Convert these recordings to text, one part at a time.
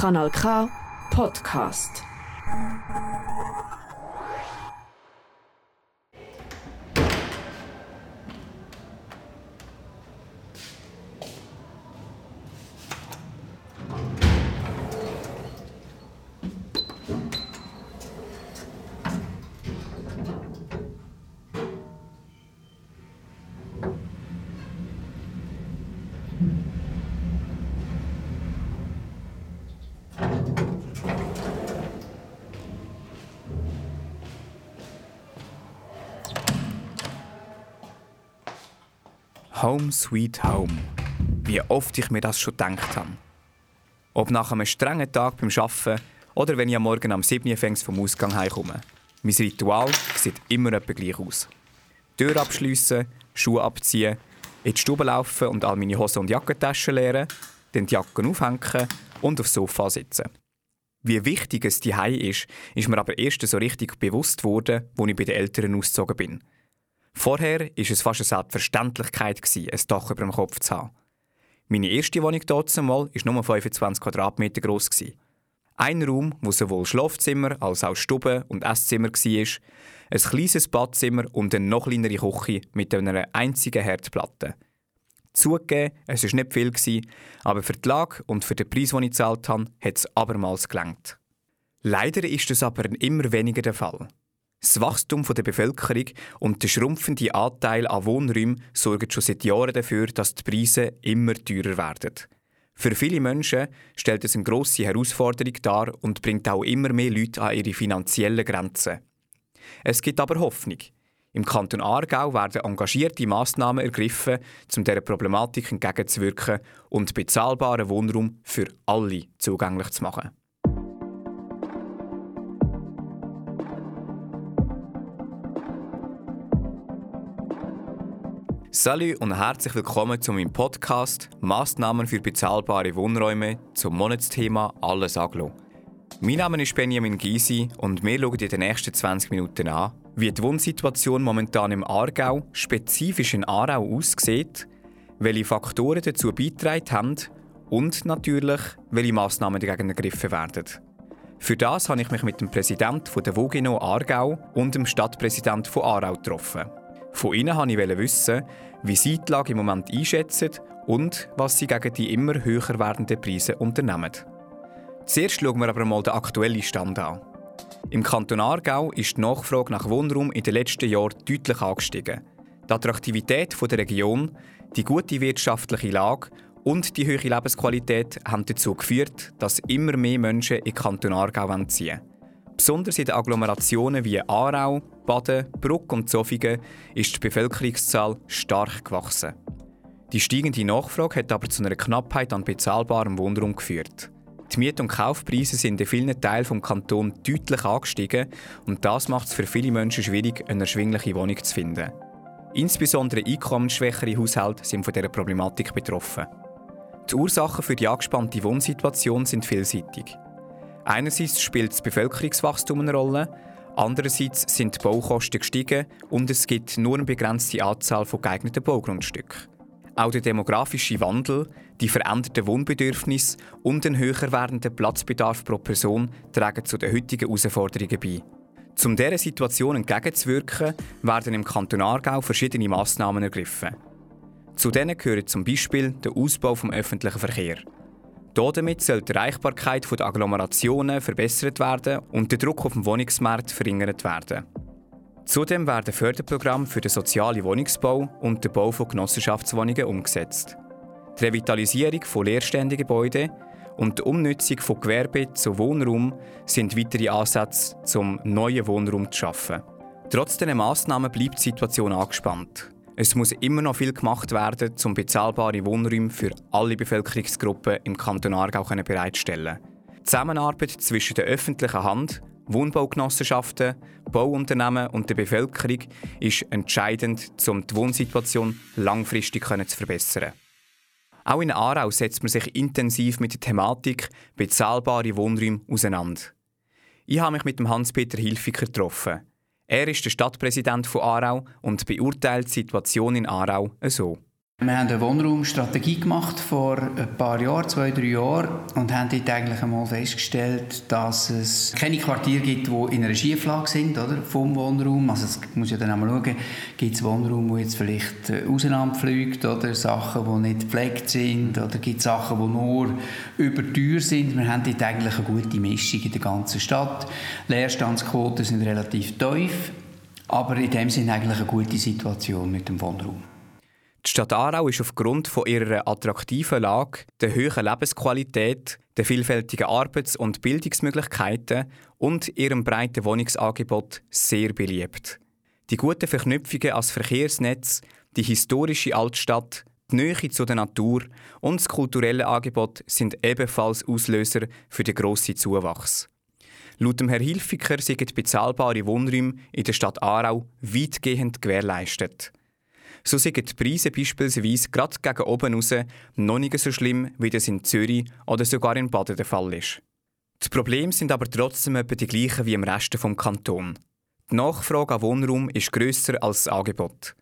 Kanal K Podcast. Home Sweet Home. Wie oft ich mir das schon gedacht habe. Ob nach einem strengen Tag beim Arbeiten oder wenn ich am Morgen am 7 Uhr vom Ausgang heimkomme. Mein Ritual sieht immer etwa gleich aus. Tür abschliessen, Schuhe abziehen, in die Stube laufen und all meine Hosen und Jackentaschen leeren, dann die Jacken aufhängen und aufs Sofa sitzen. Wie wichtig es die ist, ist mir aber erst so richtig bewusst worden, als ich bei den Eltern ausgezogen bin. Vorher war es fast eine Selbstverständlichkeit, ein Dach über dem Kopf zu haben. Meine erste Wohnung dort war nur 25 Quadratmeter groß. Ein Raum, wo sowohl Schlafzimmer als auch Stube und Esszimmer war, ein kleines Badzimmer und eine noch kleinere Küche mit einer einzigen Herdplatte. Zugegeben, es war nicht viel, aber für die Lage und für den Preis, den ich gezahlt habe, hat es abermals gelangt. Leider ist das aber immer weniger der Fall. Das Wachstum der Bevölkerung und der schrumpfende Anteil an Wohnräumen sorgen schon seit Jahren dafür, dass die Preise immer teurer werden. Für viele Menschen stellt es eine grosse Herausforderung dar und bringt auch immer mehr Leute an ihre finanziellen Grenzen. Es gibt aber Hoffnung. Im Kanton Aargau werden engagierte Massnahmen ergriffen, um dieser Problematik entgegenzuwirken und bezahlbaren Wohnraum für alle zugänglich zu machen. Salut und herzlich willkommen zu meinem Podcast Maßnahmen für bezahlbare Wohnräume zum Monatsthema Alles Aglo. Mein Name ist Benjamin Gysi und wir schauen in den nächsten 20 Minuten an, wie die Wohnsituation momentan im Aargau, spezifisch in Aarau, aussieht, welche Faktoren dazu beitragen haben und natürlich, welche Massnahmen dagegen ergriffen werden. Für das habe ich mich mit dem Präsidenten der Vogino Aargau und dem Stadtpräsidenten von Aarau getroffen. Von ihnen wollte ich wissen, wie sie die Lage im Moment einschätzen und was sie gegen die immer höher werdenden Preise unternehmen. Zuerst schauen wir aber mal den aktuellen Stand an. Im Kanton Aargau ist die Nachfrage nach Wohnraum in den letzten Jahren deutlich angestiegen. Die Attraktivität der Region, die gute wirtschaftliche Lage und die hohe Lebensqualität haben dazu geführt, dass immer mehr Menschen in den Kanton Aargau ziehen Besonders in den Agglomerationen wie Aarau, Baden, Bruck und Zofingen ist die Bevölkerungszahl stark gewachsen. Die steigende Nachfrage hat aber zu einer Knappheit an bezahlbarem Wohnraum geführt. Die Miet- und Kaufpreise sind in vielen Teilen des Kantons deutlich angestiegen und das macht es für viele Menschen schwierig, eine erschwingliche Wohnung zu finden. Insbesondere einkommensschwächere Haushalte sind von dieser Problematik betroffen. Die Ursachen für die angespannte Wohnsituation sind vielseitig. Einerseits spielt das Bevölkerungswachstum eine Rolle, andererseits sind die Baukosten gestiegen und es gibt nur eine begrenzte Anzahl von geeigneten Baugrundstücken. Auch der demografische Wandel, die veränderten Wohnbedürfnisse und ein höher werdender Platzbedarf pro Person tragen zu den heutigen Herausforderungen bei. Um dieser Situation entgegenzuwirken, werden im Kanton Aargau verschiedene Massnahmen ergriffen. Zu denen gehören zum Beispiel der Ausbau des öffentlichen Verkehrs. Damit soll die Erreichbarkeit der Agglomerationen verbessert werden und der Druck auf dem Wohnungsmarkt verringert werden. Zudem werden Förderprogramme für den sozialen Wohnungsbau und den Bau von Genossenschaftswohnungen umgesetzt. Die Revitalisierung von leerständigen Gebäuden und die Umnutzung von Gewerbe zu Wohnraum sind weitere Ansätze, um neuen Wohnraum zu schaffen. Trotz dieser Massnahmen bleibt die Situation angespannt. Es muss immer noch viel gemacht werden, um bezahlbare Wohnräume für alle Bevölkerungsgruppen im Kanton Aargau bereitzustellen. Die Zusammenarbeit zwischen der öffentlichen Hand, Wohnbaugenossenschaften, Bauunternehmen und der Bevölkerung ist entscheidend, um die Wohnsituation langfristig zu verbessern. Auch in Aarau setzt man sich intensiv mit der Thematik bezahlbare Wohnräume auseinander. Ich habe mich mit dem Hans-Peter Hilfiger getroffen. Er ist der Stadtpräsident von Aarau und beurteilt die Situation in Aarau so. Wir haben eine Wohnraumstrategie gemacht vor ein paar Jahren, zwei, drei Jahren, und haben dort eigentlich einmal festgestellt, dass es keine Quartiere gibt, die in einer Schieflage sind, oder? Vom Wohnraum. Also, es muss ja dann einmal schauen, gibt es Wohnraum, wo jetzt vielleicht äh, auseinanderfliegt, oder Sachen, die nicht gepflegt sind, oder gibt es Sachen, die nur überteuer sind. Wir haben dort eigentlich eine gute Mischung in der ganzen Stadt. Leerstandsquoten sind relativ tief, aber in dem Sinne eigentlich eine gute Situation mit dem Wohnraum. Die Stadt Aarau ist aufgrund von ihrer attraktiven Lage, der hohen Lebensqualität, der vielfältigen Arbeits- und Bildungsmöglichkeiten und ihrem breiten Wohnungsangebot sehr beliebt. Die guten Verknüpfungen als Verkehrsnetz, die historische Altstadt, die Nähe zu der Natur und das kulturelle Angebot sind ebenfalls Auslöser für den grossen Zuwachs. Laut dem Herr Hilfiger sind bezahlbare Wohnräume in der Stadt Aarau weitgehend gewährleistet. So sind die Preise beispielsweise gerade gegen oben raus noch nicht so schlimm, wie das in Zürich oder sogar in Baden der Fall ist. Die Probleme sind aber trotzdem etwa die gleichen wie im Rest des Kantons. Die Nachfrage an Wohnraum ist grösser als das Angebot.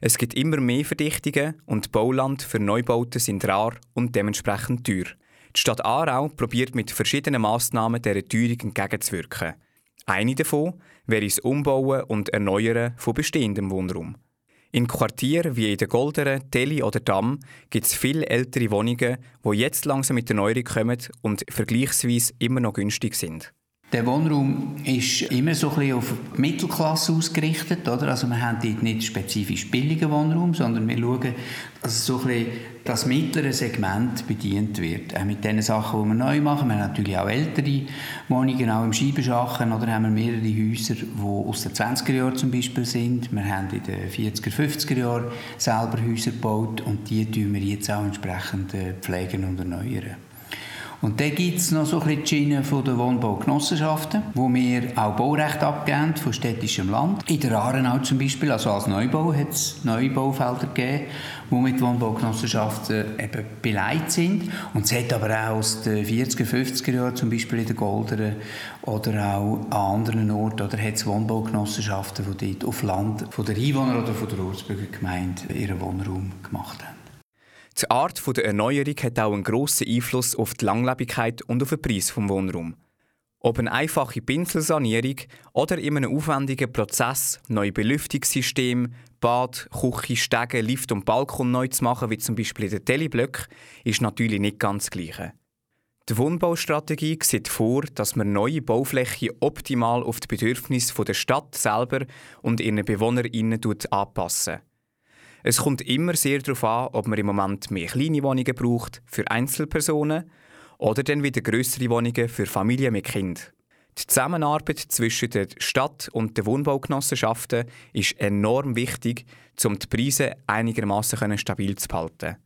Es gibt immer mehr Verdichtungen und Bauland für Neubauten sind rar und dementsprechend teuer. Die Stadt Aarau probiert mit verschiedenen Massnahmen dieser Teuerung entgegenzuwirken. Eine davon wäre das Umbauen und Erneuern von bestehendem Wohnraum. In Quartieren wie in der Golderen, Teli oder Damm gibt es viele ältere Wohnungen, die jetzt langsam mit der Neuerung kommen und vergleichsweise immer noch günstig sind. Der Wohnraum ist immer so ein bisschen auf die Mittelklasse ausgerichtet. Oder? Also wir haben dort nicht spezifisch billigen Wohnraum, sondern wir schauen, dass so ein bisschen das mittlere Segment bedient wird. Auch mit den Sachen, die wir neu machen. Wir haben natürlich auch ältere Wohnungen, auch im Scheibenschachen. Oder haben wir mehrere Häuser, die aus den 20er Jahren zum Beispiel sind. Wir haben in den 40er, 50er Jahren selber Häuser gebaut und die pflegen wir jetzt auch entsprechend äh, pflegen und erneuern. Und dann gibt es noch so ein bisschen die Schiene von der Wohnbaugenossenschaften, wo wir auch Baurecht abgeben von städtischem Land. In der Aarau zum Beispiel, also als Neubau, hat es Neubaufelder gegeben, die mit Wohnbaugenossenschaften eben beleidigt sind. Und es hat aber auch aus den 40er, 50er Jahren, zum Beispiel in der Golderen oder auch an anderen Orten, oder hat es Wohnbaugenossenschaften, die dort auf Land von der Einwohner oder von der Ortsbürger Gemeinde ihren Wohnraum gemacht haben. Die Art der Erneuerung hat auch einen grossen Einfluss auf die Langlebigkeit und auf den Preis des Wohnraums. Ob eine einfache Pinselsanierung oder in einem aufwendigen Prozess neue Belüftungssysteme, Bad, Küche, Stege, Lift und Balkon neu zu machen, wie zum Beispiel in den Teleblöcken, ist natürlich nicht ganz das Gleiche. Die Wohnbaustrategie sieht vor, dass man neue Bauflächen optimal auf die Bedürfnisse der Stadt selber und ihren BewohnerInnen anpassen. Es kommt immer sehr darauf an, ob man im Moment mehr kleine Wohnungen braucht für Einzelpersonen oder dann wieder größere Wohnungen für Familien mit Kind. Die Zusammenarbeit zwischen der Stadt und den Wohnbaugenossenschaften ist enorm wichtig, um die Preise einigermaßen stabil zu halten.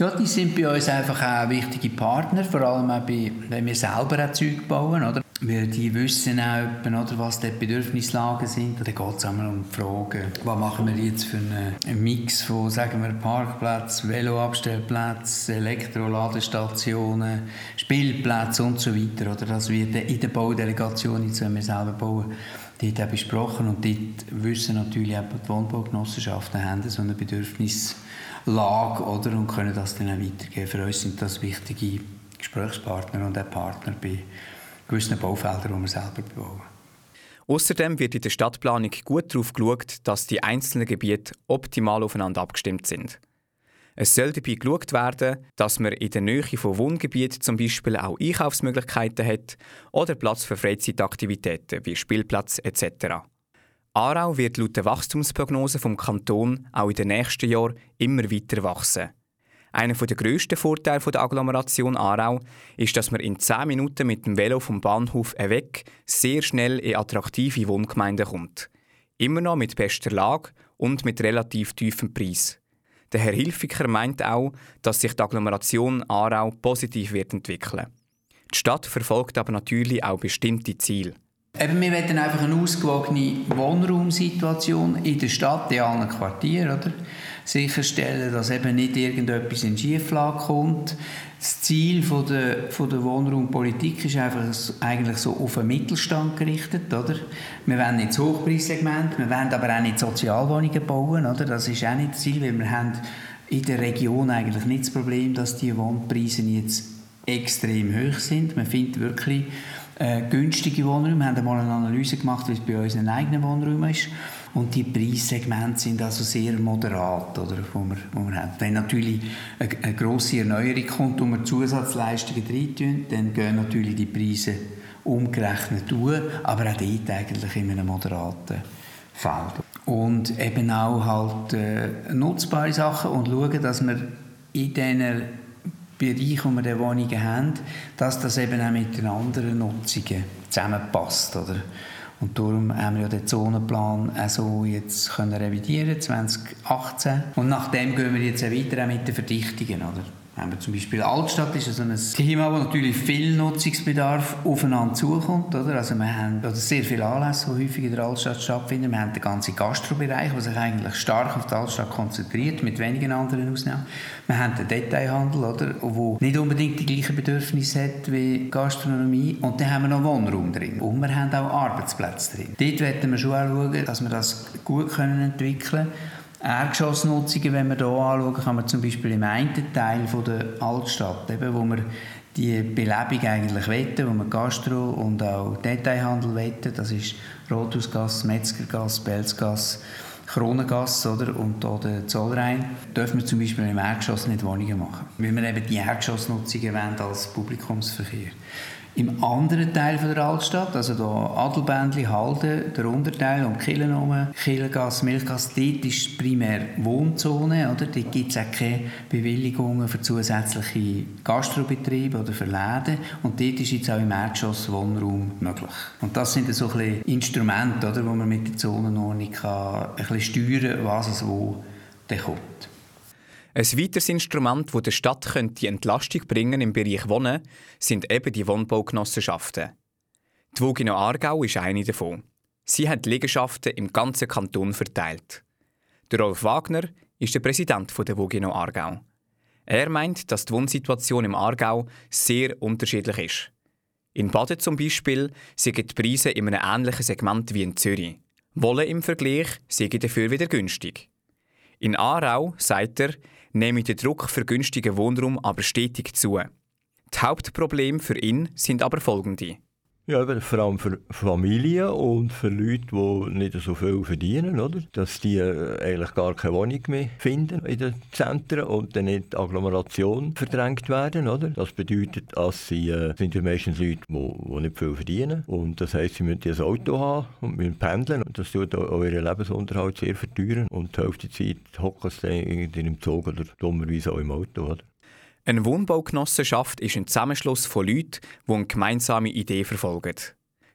Ja, die sind bei uns einfach auch wichtige Partner, vor allem auch bei, wenn wir selber auch Zeug bauen. Oder? Weil die wissen auch, oder, was die Bedürfnislagen sind. Da geht es einmal um die Frage, was machen wir jetzt für einen Mix von, sagen wir, Parkplatz, Veloabstellplätzen, Elektroladestationen, Spielplätzen und so weiter. Oder? Das wird in der Baudelegation, jetzt wenn wir selber bauen, dort auch besprochen. Und dort wissen natürlich auch die Wohnbaugenossenschaften, haben so eine Bedürfnislage oder, und können das dann auch weitergeben. Für uns sind das wichtige Gesprächspartner und auch Partner bei gewissen Baufeldern, die wir selber bauen. Außerdem wird in der Stadtplanung gut darauf geschaut, dass die einzelnen Gebiete optimal aufeinander abgestimmt sind. Es soll dabei geschaut werden, dass man in der Nähe von Wohngebieten zum Beispiel auch Einkaufsmöglichkeiten hat oder Platz für Freizeitaktivitäten wie Spielplatz etc. Aarau wird laut der Wachstumsprognose vom Kanton auch in den nächsten Jahren immer weiter wachsen. Einer der grössten Vorteile der Agglomeration Aarau ist, dass man in 10 Minuten mit dem Velo vom Bahnhof weg sehr schnell in attraktive Wohngemeinden kommt. Immer noch mit bester Lage und mit relativ tiefem Preis. Der Herr Hilfiger meint auch, dass sich die Agglomeration Aarau positiv wird entwickeln. Die Stadt verfolgt aber natürlich auch bestimmte Ziele. Eben, wir wollen einfach eine ausgewogene Wohnraumsituation in der Stadt, in allen Quartieren, oder? sicherstellen, dass eben nicht irgendetwas in Schieflage kommt. Das Ziel von der, von der Wohnraumpolitik ist einfach eigentlich so auf den Mittelstand gerichtet. Oder? Wir wollen nicht das Hochpreissegment, wir wollen aber auch nicht Sozialwohnungen bauen. Oder? Das ist auch nicht das Ziel, weil wir haben in der Region eigentlich nicht das Problem, dass die Wohnpreise jetzt extrem hoch sind. Man findet wirklich äh, günstige Wohnräume. Wir haben einmal eine Analyse gemacht, wie es bei unseren eigenen Wohnräumen ist. Und die Preissegmente sind also sehr moderat, oder, wo wir, wo wir haben. Wenn natürlich eine, eine grosse Erneuerung kommt und wir Zusatzleistungen reintun, dann gehen natürlich die Preise umgerechnet durch, aber auch dort eigentlich in einem moderaten Feld. Und eben auch halt äh, nutzbare Sachen und schauen, dass wir in diesen Bereich, wo wir die Wohnungen haben, dass das eben auch mit den anderen Nutzungen zusammenpasst. Oder? Und darum haben wir ja den Zonenplan auch so jetzt können revidieren 2018. Und nachdem gehen wir jetzt auch weiter auch mit den Verdichtungen. Oder? Haben wir zum Beispiel Altstadt ist also ein Thema, wo natürlich viel Nutzungsbedarf aufeinander zukommt. Oder? Also wir haben oder sehr viele Anlässe, die häufig in der Altstadt stattfinden. Wir haben den ganzen Gastrobereich, der sich eigentlich stark auf die Altstadt konzentriert, mit wenigen anderen Ausnahmen. Wir haben den Detailhandel, oder, wo nicht unbedingt die gleichen Bedürfnisse hat wie Gastronomie. Und dann haben wir noch Wohnraum drin. Und wir haben auch Arbeitsplätze drin. Dort werden wir schon schauen, dass wir das gut entwickeln können. Erdgeschossnutzungen, wenn wir hier anschauen, kann man zum Beispiel im einen Teil von der Altstadt, eben, wo wir die Belebung eigentlich wetten, wo wir Gastro und auch Detailhandel wetten, das ist Rothausgasse, Metzgergasse, Belzgasse, Kronengasse oder, und hier der Zollrhein, dürfen wir zum Beispiel im Erdgeschoss nicht Wohnungen machen, weil wir eben die Erdgeschossnutzungen als Publikumsverkehr. Im anderen Teil von der Altstadt, also da Adelbändli, Halden, der Unterteil und Killen herum, Killengasse, Milchgasse, dort ist primär Wohnzone, oder? Dort gibt es auch keine Bewilligungen für zusätzliche Gastrobetriebe oder für Läden und dort ist jetzt auch im Erdgeschoss Wohnraum möglich. Und das sind so ein bisschen Instrumente, oder, wo man mit der Zonenordnung kann ein bisschen steuern kann, was es wo kommt. Ein weiteres Instrument, das der Stadt die Entlastung bringen im Bereich Wohnen, sind eben die Wohnbaugenossenschaften. Die Wogino Aargau ist eine davon. Sie hat Liegenschaften im ganzen Kanton verteilt. Der Rolf Wagner ist der Präsident der Wogino Aargau. Er meint, dass die Wohnsituation im Aargau sehr unterschiedlich ist. In Baden zum Beispiel sind die Preise in einem ähnlichen Segment wie in Zürich. Wolle im Vergleich sind dafür wieder günstig. In Aarau, sagt er, nehme der Druck für günstigen Wohnraum aber stetig zu. Die Hauptprobleme für ihn sind aber folgende. Ja, vor allem für Familien und für Leute, die nicht so viel verdienen, oder? dass die äh, eigentlich gar keine Wohnung mehr finden in den Zentren und dann nicht die Agglomeration verdrängt werden. Oder? Das bedeutet, dass sie äh, sind ja meistens Leute, die, die nicht viel verdienen und das heisst, sie müssen ein Auto haben und müssen pendeln und das tut auch ihren Lebensunterhalt sehr verteuern und die Hälfte der Zeit hocken sie dann im Zug oder dummerweise auch im Auto. Oder? Eine Wohnbaugenossenschaft ist ein Zusammenschluss von Leuten, die eine gemeinsame Idee verfolgen.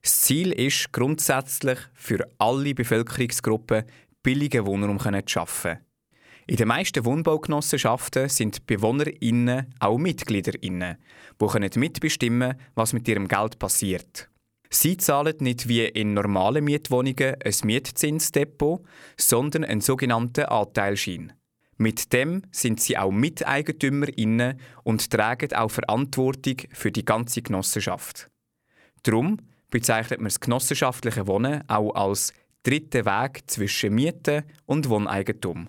Das Ziel ist grundsätzlich für alle Bevölkerungsgruppen billige Wohnraum zu schaffen. In den meisten Wohnbaugenossenschaften sind BewohnerInnen auch MitgliederInnen, die mitbestimmen können, was mit ihrem Geld passiert. Sie zahlen nicht wie in normalen Mietwohnungen ein Mietzinsdepot, sondern einen sogenannten Anteilschein. Mit dem sind sie auch MiteigentümerInnen und tragen auch Verantwortung für die ganze Genossenschaft. Darum bezeichnet man das genossenschaftliche Wohnen auch als dritten Weg zwischen Miete und Wohneigentum.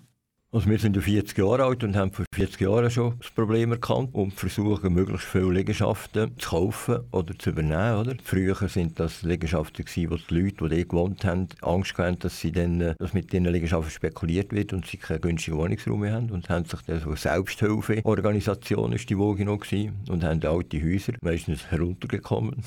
Also wir sind ja 40 Jahre alt und haben vor 40 Jahren schon das Problem erkannt und versuchen, möglichst viele Liegenschaften zu kaufen oder zu übernehmen. Oder? Früher sind das Liegenschaften, wo die Leute, die dort gewohnt haben, Angst hatten, dass, sie dann, äh, dass mit diesen Liegenschaften spekuliert wird und sie keinen günstigen Wohnungsraum mehr haben. Und haben sich dann so eine Selbsthilfeorganisation ist die Woge noch und haben alte Häuser meistens heruntergekommen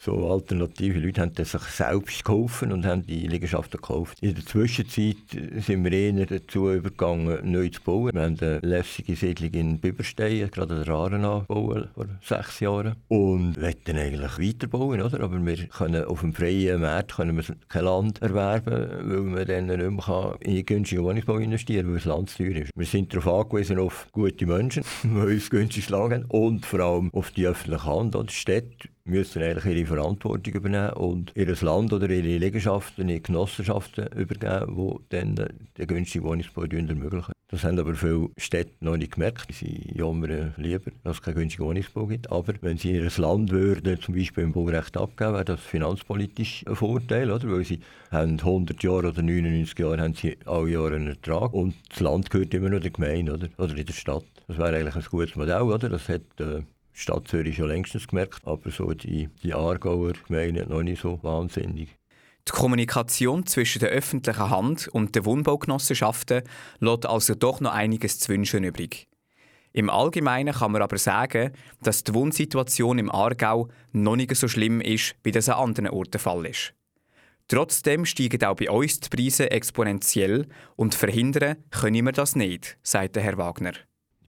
so alternative Leute haben sich selbst geholfen und haben die Liegenschaften gekauft. In der Zwischenzeit sind wir eher dazu übergegangen, neu zu bauen. Wir haben eine lässige Siedlung in Biberstein, gerade der Aaren angebaut, vor sechs Jahren. Und wollten eigentlich weiterbauen, oder? aber wir können auf dem freien Markt können wir kein Land erwerben, weil man dann nicht mehr in günstigen Wohnungsbau investieren kann, weil das Land teuer ist. Wir sind darauf angewiesen, auf gute Menschen, die uns günstiges Land haben und vor allem auf die öffentliche Hand. Die Städte müssen eigentlich ihre Verantwortung übernehmen und ihr Land oder ihre Liegenschaften in Genossenschaften übergeben, die dann den günstigen Wohnungsbau ermöglichen. Das haben aber viele Städte noch nicht gemerkt. Sie jammern lieber, dass es keinen günstigen Wohnungsbau gibt. Aber wenn sie ihr Land würden, zum Beispiel im Baurecht abgeben, wäre das finanzpolitisch ein Vorteil, oder? weil sie haben 100 Jahre oder 99 Jahre haben sie alle Jahre einen Ertrag und das Land gehört immer noch der Gemeinde oder, oder in der Stadt. Das wäre eigentlich ein gutes Modell. Oder? Das hat äh, die Stadt Zürich schon längstens gemerkt, aber so die, die Aargauer Gemeinde noch nicht so wahnsinnig. Die Kommunikation zwischen der öffentlichen Hand und den Wohnbaugenossenschaften lässt also doch noch einiges zu wünschen übrig. Im Allgemeinen kann man aber sagen, dass die Wohnsituation im Aargau noch nicht so schlimm ist, wie das an anderen Orten der Fall ist. Trotzdem steigen auch bei uns die Preise exponentiell und verhindern können wir das nicht, sagt Herr Wagner.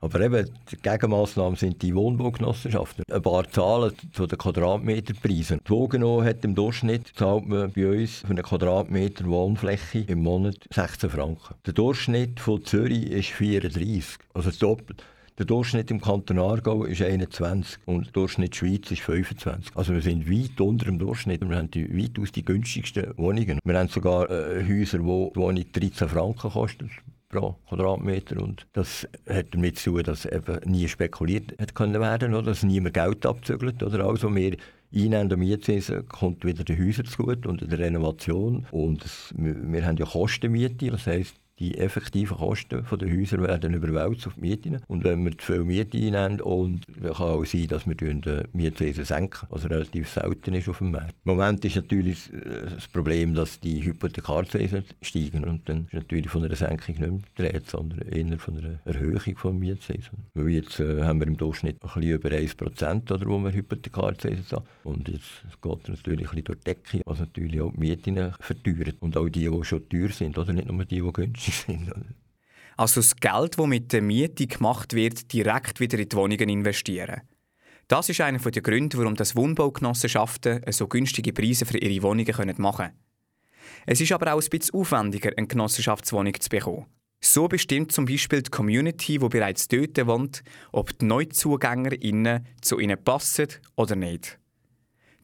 Aber eben, die Gegenmaßnahmen sind die Wohnbaugenossenschaften. Ein paar Zahlen zu den Quadratmeterpreisen. Die Wogeno hat im Durchschnitt, zahlt man bei uns für einen Quadratmeter Wohnfläche im Monat 16 Franken. Der Durchschnitt von Zürich ist 34, also doppelt. Der Durchschnitt im Kanton Aargau ist 21 und der Durchschnitt Schweiz ist 25. Also wir sind weit unter dem Durchschnitt. Wir haben die, weitaus die günstigsten Wohnungen. Wir haben sogar äh, Häuser, wo die Wohnung 13 Franken kostet pro Quadratmeter. Und das hat damit zu tun, dass eben nie spekuliert hat können werden, oder? dass niemand Geld abzügelt. Oder? Also wir Einnehmen Mietzinsen kommt wieder den Häusern zugute und der Renovation. Und das, wir, wir haben ja Kostenmiete, das heisst, die effektiven Kosten der Häuser werden überwälzt auf die Mieten. Und wenn wir zu viel Miete einnehmen, und es kann auch sein, dass wir die Mietpreise senken, was relativ selten ist auf dem Markt. Im Moment ist natürlich das Problem, dass die Hypothekarzinsen steigen und dann ist natürlich von einer Senkung nicht mehr dreht, sondern eher von einer Erhöhung von Mietzinsen. Weil jetzt äh, haben wir im Durchschnitt ein bisschen über 1%, oder, wo wir Hypothekarzinsen haben. Und jetzt geht es natürlich ein bisschen durch die Decke, was natürlich auch die Mieten verteuert. Und auch die, die schon teuer sind, oder nicht nur die, die günstig sind. Also das Geld, das mit der Miete gemacht wird, direkt wieder in die Wohnungen investieren. Das ist einer der Gründe, warum das Wohnbaugenossenschaften so günstige Preise für ihre Wohnungen machen können. Es ist aber auch ein bisschen aufwendiger, eine Genossenschaftswohnung zu bekommen. So bestimmt zum Beispiel die Community, die bereits dort wohnt, ob die NeuzugängerInnen zu ihnen passen oder nicht.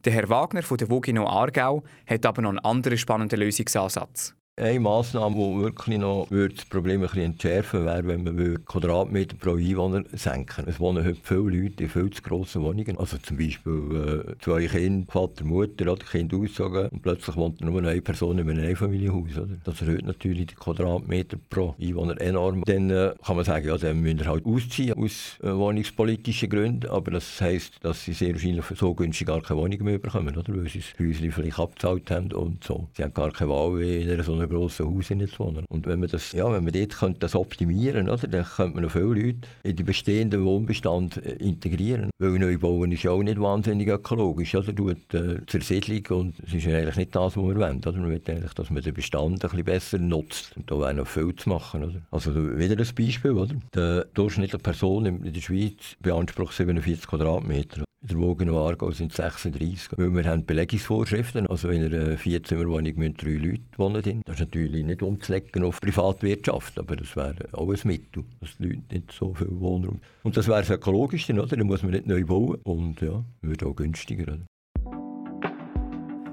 Der Herr Wagner von der Vogino Aargau hat aber noch einen anderen spannenden Lösungsansatz. Eine Massnahme, die wirklich noch das Problem ein bisschen entschärfen wäre, wenn man Quadratmeter pro Einwohner senken Es wohnen heute viele Leute in viel zu grossen Wohnungen. Also zum Beispiel äh, zwei Kinder, Vater, Mutter, oder Kind aussagen und plötzlich wohnt nur eine Person in einem Einfamilienhaus. Oder? Das erhöht natürlich die Quadratmeter pro Einwohner enorm. Dann äh, kann man sagen, ja, dann müssen wir halt ausziehen aus äh, wohnungspolitischen Gründen, aber das heisst, dass sie sehr wahrscheinlich so günstig gar keine Wohnung mehr bekommen, oder? weil sie das Häuschen vielleicht abgezahlt haben und so. Sie haben gar keine Wahl in so einer grossen Haus zu wohnen. Und wenn man das, ja, wenn man dort könnte das optimieren könnte, dann könnte man noch viele Leute in den bestehenden Wohnbestand äh, integrieren. Weil Neubauen ist ja auch nicht wahnsinnig ökologisch. Also tut äh, Zersiedlung und es ist eigentlich nicht das, was wir wollen. Oder? Man will eigentlich, dass man den Bestand ein bisschen besser nutzt. Und da wäre noch viel zu machen. Oder? Also wieder ein Beispiel. Oder? Die durchschnittliche Person in der Schweiz beansprucht 47 Quadratmeter. In der Wogen Aargau sind es 36. Weil wir haben Belegungsvorschriften. Also in einer Vierzimmerwohnung müssen drei Leute wohnen. Das ist natürlich nicht umzulegen auf Privatwirtschaft, aber das wäre auch ein Mittel, dass die Leute nicht so viel Wohnraum Und das wäre das Ökologischste, oder? Dann muss man nicht neu bauen und ja, würde auch günstiger. Oder?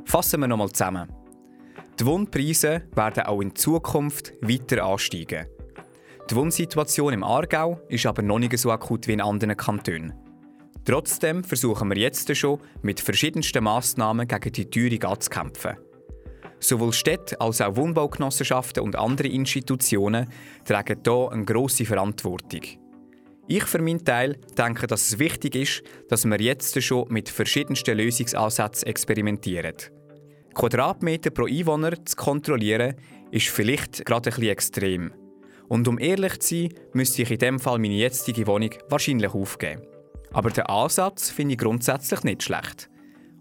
Fassen wir nochmal zusammen. Die Wohnpreise werden auch in Zukunft weiter ansteigen. Die Wohnsituation im Aargau ist aber noch nicht so akut wie in anderen Kantonen. Trotzdem versuchen wir jetzt schon, mit verschiedensten Massnahmen gegen die Teuerung anzukämpfen. Sowohl Städte als auch Wohnbaugenossenschaften und andere Institutionen tragen hier eine grosse Verantwortung. Ich für meinen Teil denke, dass es wichtig ist, dass wir jetzt schon mit verschiedensten Lösungsansätzen experimentieren. Quadratmeter pro Einwohner zu kontrollieren, ist vielleicht gerade bisschen extrem. Und um ehrlich zu sein, müsste ich in dem Fall meine jetzige Wohnung wahrscheinlich aufgeben. Aber der Ansatz finde ich grundsätzlich nicht schlecht.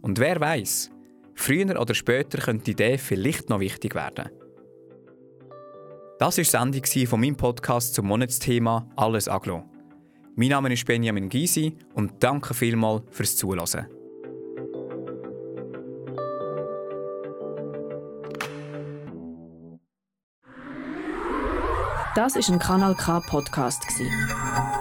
Und wer weiß, früher oder später könnte die Idee vielleicht noch wichtig werden. Das war die Sendung von meinem Podcast zum Monatsthema Alles Aglo. Mein Name ist Benjamin Gysi und danke vielmals fürs Zuhören. Das ist ein Kanal K Podcast